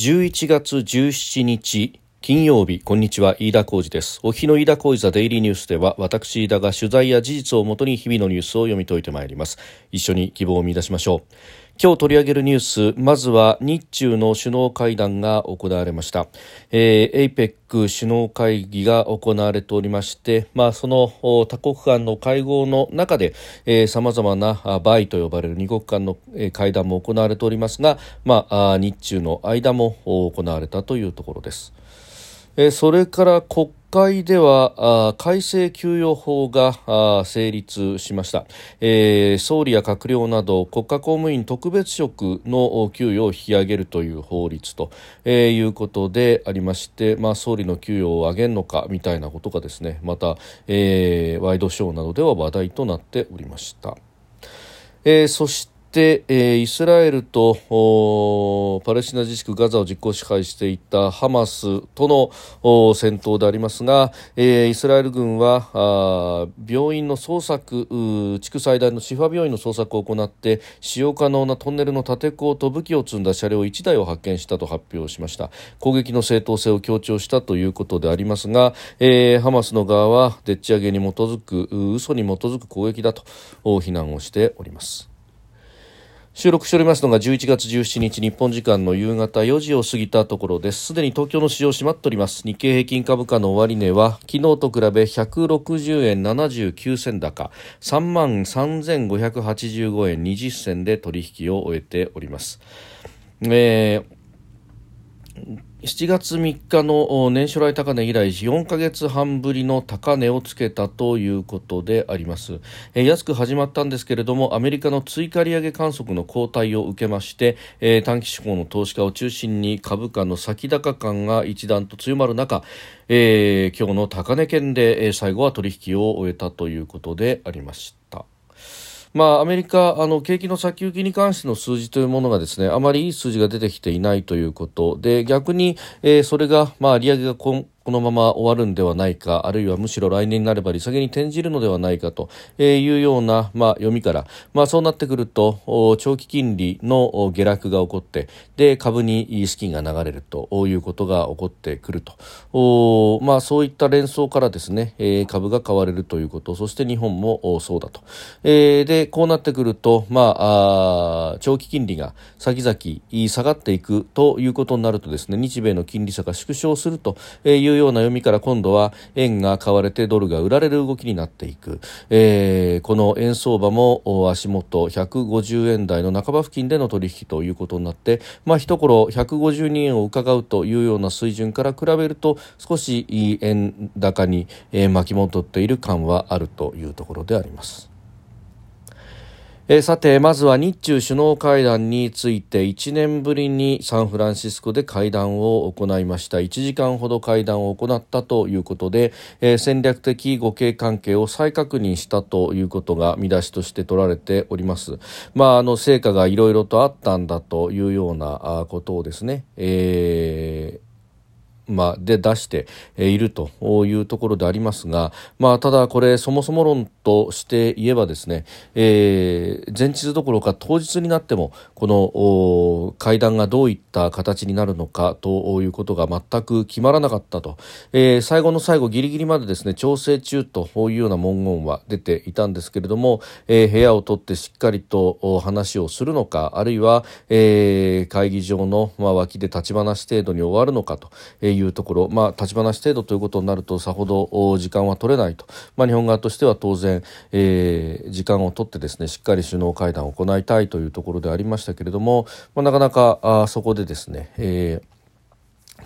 11月17日金曜日こんにちは飯田浩二です。お日の飯田浩二ザデイリーニュースでは私飯田が取材や事実をもとに日々のニュースを読み解いてまいります。一緒に希望を見出しましょう。今日取り上げるニュースまずは日中の首脳会談が行われました、えー、APEC 首脳会議が行われておりまして、まあ、その多国間の会合の中でさまざまなバイと呼ばれる二国間の会談も行われておりますが、まあ、日中の間も行われたというところです。えそれから国会では改正給与法が成立しました、えー、総理や閣僚など国家公務員特別職の給与を引き上げるという法律と、えー、いうことでありまして、まあ、総理の給与を上げるのかみたいなことがですねまた、えー、ワイドショーなどでは話題となっておりました。えー、そして、えー、イスラエルとパレスチナ自治区ガザを実効支配していたハマスとの戦闘でありますが、えー、イスラエル軍は病院の捜索地区最大のシファ病院の捜索を行って使用可能なトンネルの立て坑と武器を積んだ車両1台を発見したと発表しました。攻撃の正当性を強調したということでありますが、えー、ハマスの側はでっち上げに基づく嘘に基づく攻撃だと非難をしております。収録しておりますのが11月17日日本時間の夕方4時を過ぎたところです。すでに東京の市場閉まっております。日経平均株価の終値は昨日と比べ160円79銭高3万3585円20銭で取引を終えております、えー7月3日の年初来高値以来4ヶ月半ぶりの高値をつけたということであります、安く始まったんですけれどもアメリカの追加利上げ観測の後退を受けまして、短期志向の投資家を中心に株価の先高感が一段と強まる中、えー、今日の高値圏で、最後は取引を終えたということでありました。まあ、アメリカ、あの、景気の先行きに関しての数字というものがですね、あまりいい数字が出てきていないということで、逆に、えー、それが、まあ、利上げが今このまま終わるんではないかあるいはむしろ来年になれば利下げに転じるのではないかというような、まあ、読みから、まあ、そうなってくると長期金利の下落が起こってで株に資金が流れるということが起こってくると、まあ、そういった連想からですね、株が買われるということそして日本もそうだと、でこうなってくると、ま、あ長期金利が先々下がっていくということになるとですね日米の金利差が縮小するといういうような読みから今度は円が買われてドルが売られる動きになっていく、えー、この円相場も足元150円台の半ば付近での取引ということになって、まあ、一頃152円を伺うというような水準から比べると少し円高に巻き戻っている感はあるというところであります。えさてまずは日中首脳会談について1年ぶりにサンフランシスコで会談を行いました。1時間ほど会談を行ったということで、えー、戦略的互恵関係を再確認したということが見出しとして取られております。まああの成果がいろいろとあったんだというようなことをですね、えーまあ、で出しているというところでありますが、まあ、ただこれそもそも論として言えばですね、えー、前日どころか当日になってもこの会談がどういった形になるのかということが全く決まらなかったと、えー、最後の最後ギリギリまでですね調整中というような文言は出ていたんですけれども、えー、部屋を取ってしっかりと話をするのかあるいは、えー、会議場の、まあ、脇で立ち話程度に終わるのかといういうところ、まあ、立ち話程度ということになるとさほど時間は取れないと、まあ、日本側としては当然、えー、時間を取ってですねしっかり首脳会談を行いたいというところでありましたけれども、まあ、なかなかあそこでですね、えー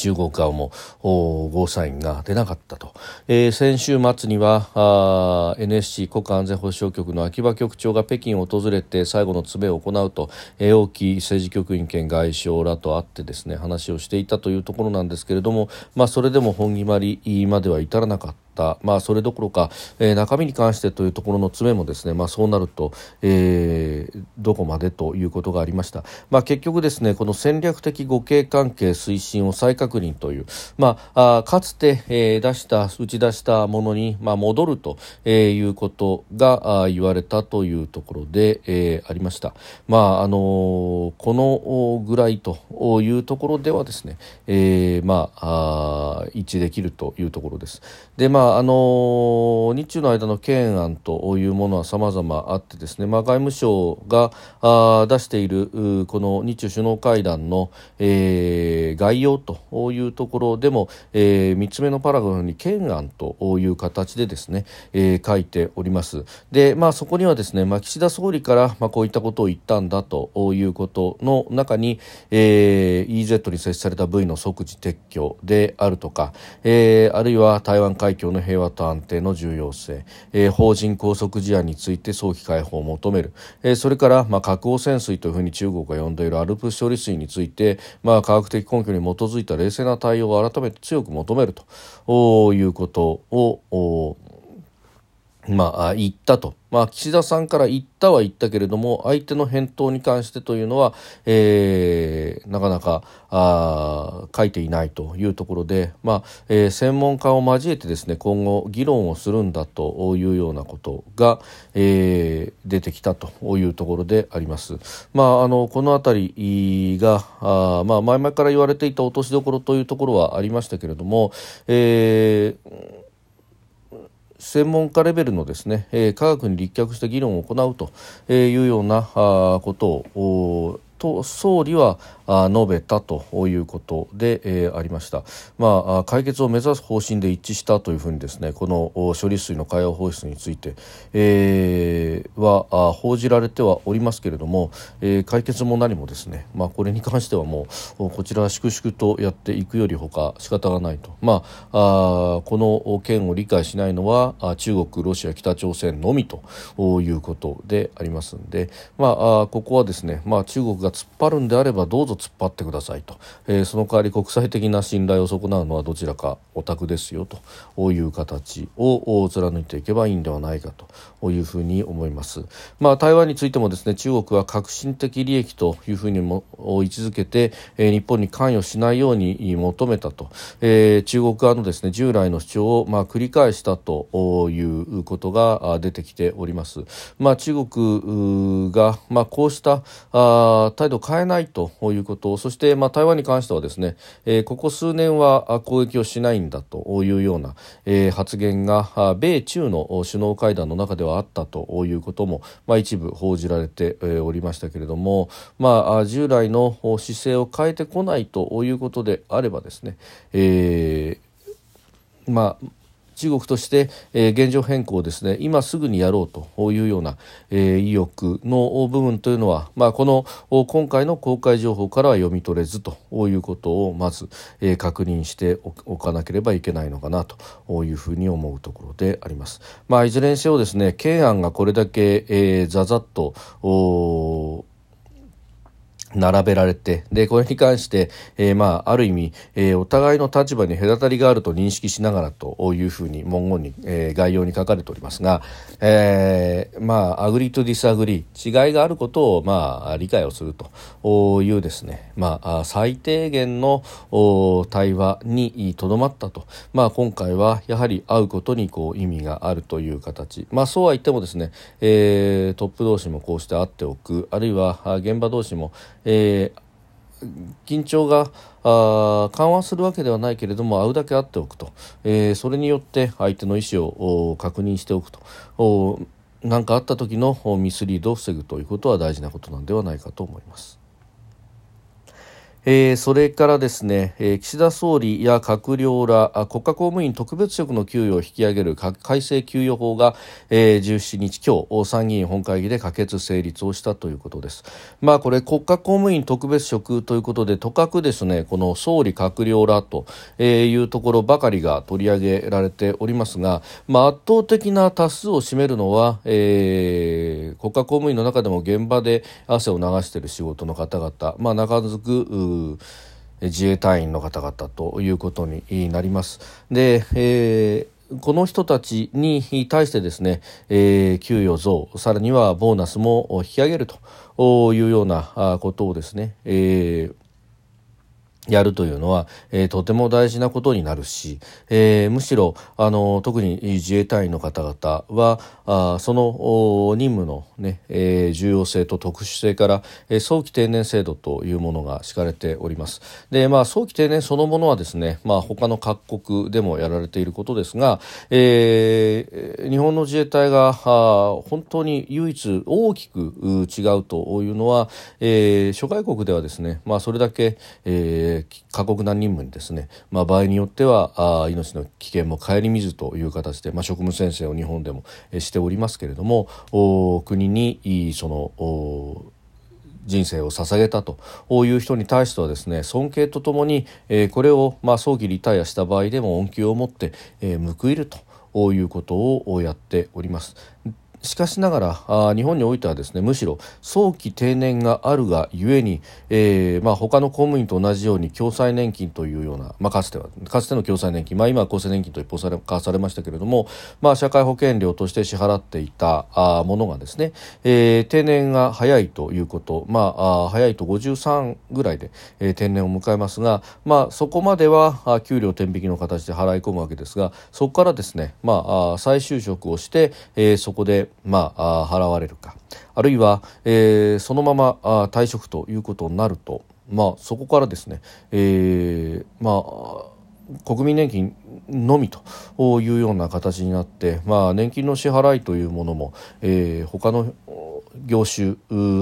中国側もゴーサインが出なかったと、えー、先週末には NSC 国家安全保障局の秋葉局長が北京を訪れて最後の詰めを行うと、えー、王毅政治局員兼外相らと会ってですね話をしていたというところなんですけれども、まあ、それでも本決まりまでは至らなかった。まあ、それどころか、えー、中身に関してというところの詰めもですね、まあ、そうなると、えー、どこまでということがありました、まあ、結局ですねこの戦略的互恵関係推進を再確認という、まあ、あかつて、えー、出した打ち出したものに、まあ、戻ると、え、いうことがあ言われたというところで、えー、ありました。まああのー、このぐらいというところではですね、えー、まあ一致できるというところです。でまああのー、日中の間の懸案というものは様々あってですね、まあ、外務省があ出しているこの日中首脳会談の、えー、概要というところでも、えー、3つ目のパラグラフに懸案という形でですね、えー、書いております。でまあそこにはですね、まあ、岸田総理から、まあ、こういったことを言ったんだということの中に、えー、EZ に設置された部位の即時撤去であるとか、えー、あるいは台湾海峡の平和と安定の重要性、えー、法人拘束事案について早期解放を求める、えー、それから、まあ、核汚染水というふうに中国が呼んでいるアルプス処理水について、まあ、科学的根拠に基づいた冷静な対応を改めて強く求めると。いうことをまあ、言ったと。まあ、岸田さんから言ったは言ったけれども、相手の返答に関してというのは、えー、なかなか、あ書いていないというところで、まあ、えー、専門家を交えてですね、今後議論をするんだというようなことが、えー、出てきたというところであります。まあ、あの、このあたりが、あまあ、前々から言われていた落としどころというところはありましたけれども、えー専門家レベルのですね、えー、科学に立脚した議論を行うというようなことをと総理は述べたということで、えー、ありました、まあ、解決を目指す方針で一致したというふうにですねこの処理水の海洋放出について、えー、は報じられてはおりますけれども、えー、解決も何もですね、まあ、これに関してはもうこちらは粛々とやっていくよりほか仕方がないと、まあ、あこの件を理解しないのは中国、ロシア、北朝鮮のみということでありますので、まあ、ここはですね、まあ、中国が突っ張るんであればどうぞ突っ張ってくださいと、えー、その代わり国際的な信頼を損なうのはどちらかお宅ですよという形を貫いていけばいいんではないかというふうに思います。まあ、台湾についてもですね中国は革新的利益というふうにも位置づけて、えー、日本に関与しないように求めたと、えー、中国側のですね従来の主張をまあ繰り返したということが出てきております。まあ、中国がまあこうしたあ態度を変えないということそしてまあ台湾に関してはですね、えー、ここ数年は攻撃をしないんだというような、えー、発言が米中の首脳会談の中ではあったということも、まあ、一部報じられておりましたけれども、まあ、従来の姿勢を変えてこないということであればですね、えーまあ中国として、えー、現状変更をですね今すぐにやろうというような、えー、意欲の部分というのは、まあ、この今回の公開情報からは読み取れずということをまず、えー、確認しておかなければいけないのかなというふうに思うところであります。まあ、いずれにせよですね懸案がこれだけ、えー、ざざっと並べられて、で、これに関して、えー、まあ、ある意味、えー、お互いの立場に隔たりがあると認識しながらというふうに文言に、えー、概要に書かれておりますが、えー、まあ、アグリとディスアグリ、違いがあることを、まあ、理解をするというですね、まあ、最低限の対話にとどまったと。まあ、今回はやはり会うことにこう意味があるという形。まあ、そうは言ってもですね、えー、トップ同士もこうして会っておく、あるいは現場同士も、えー、緊張があ緩和するわけではないけれども会うだけ会っておくと、えー、それによって相手の意思を確認しておくと何かあった時のミスリードを防ぐということは大事なことなんではないかと思います。えー、それからですね、えー、岸田総理や閣僚ら国家公務員特別職の給与を引き上げる改正給与法が、えー、17日今日参議院本会議で可決成立をしたということです。まあこれ国家公務員特別職ということでとかくですねこの総理閣僚らというところばかりが取り上げられておりますが、まあ、圧倒的な多数を占めるのは、えー、国家公務員の中でも現場で汗を流している仕事の方々、まあ、中づく自衛隊員の方々ということになります。で、えーこの人たちに対してですね、えー、給与増さらにはボーナスも引き上げるというようなことをですね、えーやるというのは、えー、とても大事なことになるし、えー、むしろあの特に自衛隊員の方々はあその任務のね、えー、重要性と特殊性から、えー、早期定年制度というものが敷かれております。で、まあ、早期定年そのものはですね、まあ、他の各国でもやられていることですが、えー、日本の自衛隊があ本当に唯一大きく違うというのは、えー、諸外国ではですね、まあ、それだけ、えー、過酷な任務にですね、まあ、場合によってはあ命の危険も顧みずという形で、まあ、職務宣誓を日本でもしておりますけれども国にその人生を捧げたという人に対してはですね尊敬とともに、えー、これを、まあ、早期リタイアした場合でも恩給を持って、えー、報いるということをやっております。しかしながらあ日本においてはですねむしろ早期定年があるがゆえに、えーまあ、他の公務員と同じように共済年金というような、まあ、かつてはかつての共済年金、まあ、今は厚生年金と一方され化されましたけれども、まあ、社会保険料として支払っていたあものがですね、えー、定年が早いということ、まあ、あ早いと53ぐらいで、えー、定年を迎えますが、まあ、そこまではあ給料天引きの形で払い込むわけですがそこからですね、まあ、あ再就職をして、えー、そこでまあ、払われるか。あるいは、えー、そのまま退職ということになると、まあ、そこからですね、えー、まあ国民年金のみというような形になって、まあ、年金の支払いというものも、えー、他の業種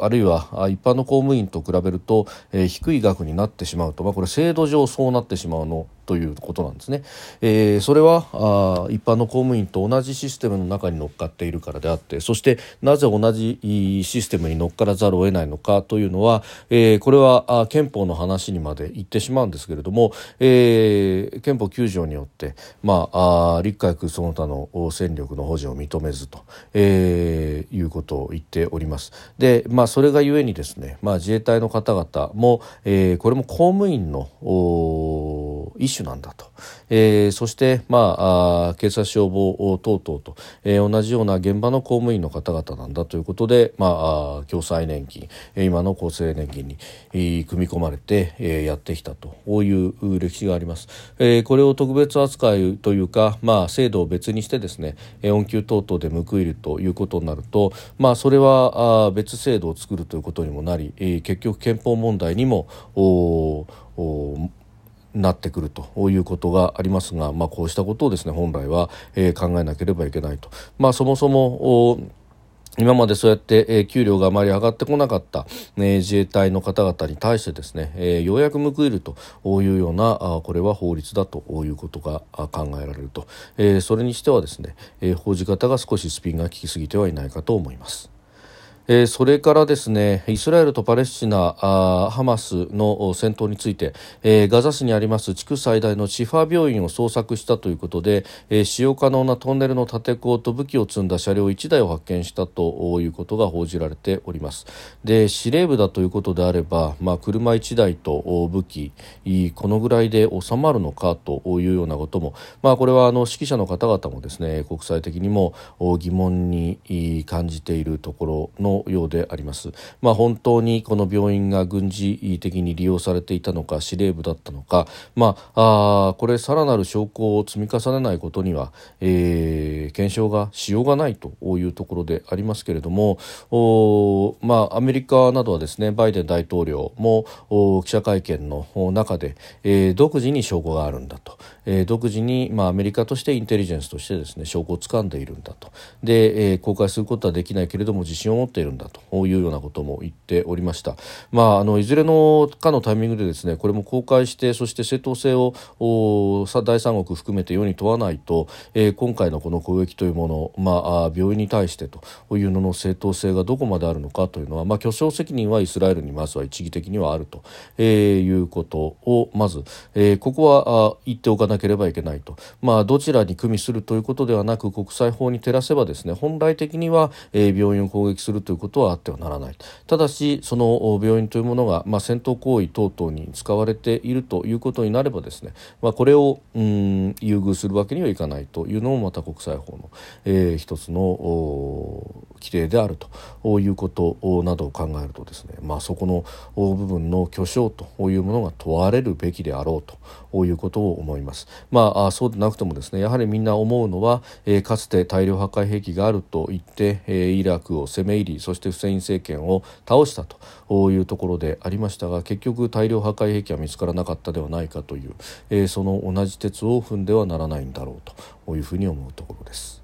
あるいは一般の公務員と比べると、えー、低い額になってしまうと、まあ、これ制度上そうなってしまうのということなんですね。えー、それはあ一般の公務員と同じシステムの中に乗っかっているからであってそしてなぜ同じシステムに乗っからざるを得ないのかというのは、えー、これはあ憲法の話にまで言ってしまうんですけれども、えー、憲法9条によって、まあ、あ陸海空その他の戦力の保持を認めずと、えー、いうことを言っております。で、まあ、それがゆえにですね、まあ、自衛隊の方々も、えー、これも公務員の意種なんだと、えー、そして、まあ、あ警察消防等々と、えー、同じような現場の公務員の方々なんだということで、まあ、あ共済年金今の厚生年金に、えー、組み込まれて、えー、やってきたという歴史があります、えー、これを特別扱いというか、まあ、制度を別にしてですね恩給等々で報いるということになると、まあ、それはあ別制度を作るということにもなり、えー、結局憲法問題にもおおなってくるということがありますが、まあ、こうしたことをですね本来は、えー、考えなければいけないと。まあ、そもそも今までそうやって、えー、給料があまり上がってこなかった、えー、自衛隊の方々に対してですね、えー、ようやく報いるというようなあこれは法律だということが考えられると、えー、それにしてはですね、えー、報じ方が少しスピンが効きすぎてはいないかと思います。えー、それからですねイスラエルとパレスチナあハマスの戦闘について、えー、ガザ市にあります地区最大のシファ病院を捜索したということで、えー、使用可能なトンネルの立て坑と武器を積んだ車両1台を発見したということが報じられております。で司令部だということであれば、まあ、車1台と武器このぐらいで収まるのかというようなことも、まあ、これはあの指揮者の方々もですね国際的にも疑問に感じているところのようであります。まあ、本当にこの病院が軍事的に利用されていたのか司令部だったのか、まあ、あこれさらなる証拠を積み重ねないことには、えー、検証がしようがないというところでありますけれどもお、まあ、アメリカなどはですねバイデン大統領も記者会見の中で、えー、独自に証拠があるんだと、えー、独自に、まあ、アメリカとしてインテリジェンスとしてですね証拠を掴んでいるんだとで、えー、公開することはできないけれども自信を持っているんだというようなことも言っておりました。まあ、あのいずれのかのタイミングでですねこれも公開してそして正当性を第三国含めて世に問わないと、えー、今回のこの攻撃というもの、まあ、病院に対してというのの正当性がどこまであるのかというのは、まあ、巨匠責任はイスラエルにまずは一義的にはあると、えー、いうことをまず、えー、ここはあ言っておかないなければいけないと、まあ、どちらに組みするということではなく国際法に照らせばですね本来的には、え、病院を攻撃するといういうことはあってはならないただしその病院というものが、まあ、戦闘行為等々に使われているということになればですね、まあ、これをうん優遇するわけにはいかないというのもまた国際法の、えー、一つの規定であるということなどを考えるとですね、まあ、そこの部分の巨匠というものが問われるべきであろうということを思います。まあ、そうでなくてもですねやはりみんな思うのは、えー、かつて大量破壊兵器があると言って、えー、イラクを攻め入りそしてフセイン政権を倒したというところでありましたが結局大量破壊兵器は見つからなかったではないかという、えー、その同じ鉄を踏んではならないんだろうというふうに思うところです。